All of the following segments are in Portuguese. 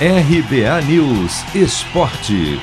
RBA News Esporte.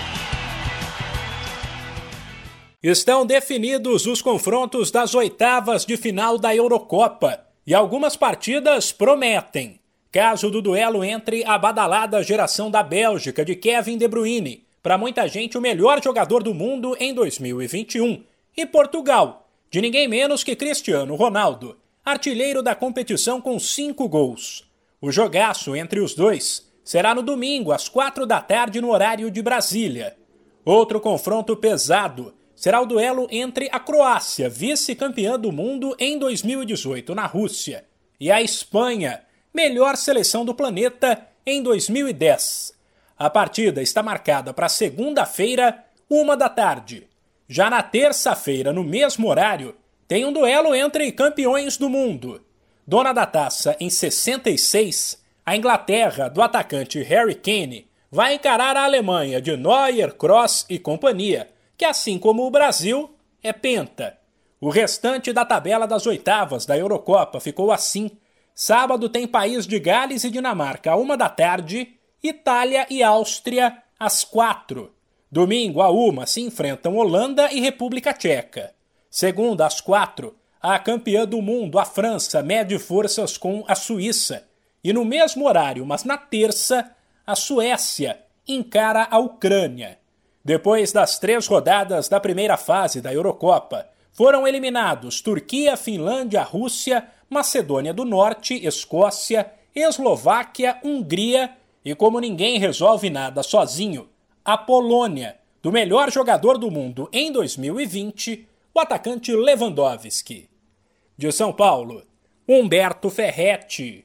Estão definidos os confrontos das oitavas de final da Eurocopa e algumas partidas prometem. Caso do duelo entre a badalada geração da Bélgica de Kevin De Bruyne, para muita gente o melhor jogador do mundo em 2021, e Portugal, de ninguém menos que Cristiano Ronaldo, artilheiro da competição com cinco gols. O jogaço entre os dois será no domingo, às quatro da tarde, no horário de Brasília. Outro confronto pesado será o duelo entre a Croácia, vice-campeã do mundo em 2018 na Rússia, e a Espanha, melhor seleção do planeta em 2010. A partida está marcada para segunda-feira, uma da tarde. Já na terça-feira, no mesmo horário, tem um duelo entre campeões do mundo. Dona da taça em 66, a Inglaterra, do atacante Harry Kane, vai encarar a Alemanha de Neuer, Cross e companhia, que assim como o Brasil, é penta. O restante da tabela das oitavas da Eurocopa ficou assim. Sábado tem País de Gales e Dinamarca, a uma da tarde, Itália e Áustria, às quatro. Domingo, a uma, se enfrentam Holanda e República Tcheca. Segunda, às quatro, a campeã do mundo, a França, mede forças com a Suíça. E no mesmo horário, mas na terça, a Suécia encara a Ucrânia. Depois das três rodadas da primeira fase da Eurocopa, foram eliminados Turquia, Finlândia, Rússia, Macedônia do Norte, Escócia, Eslováquia, Hungria e, como ninguém resolve nada sozinho, a Polônia, do melhor jogador do mundo em 2020, o atacante Lewandowski. De São Paulo, Humberto Ferretti.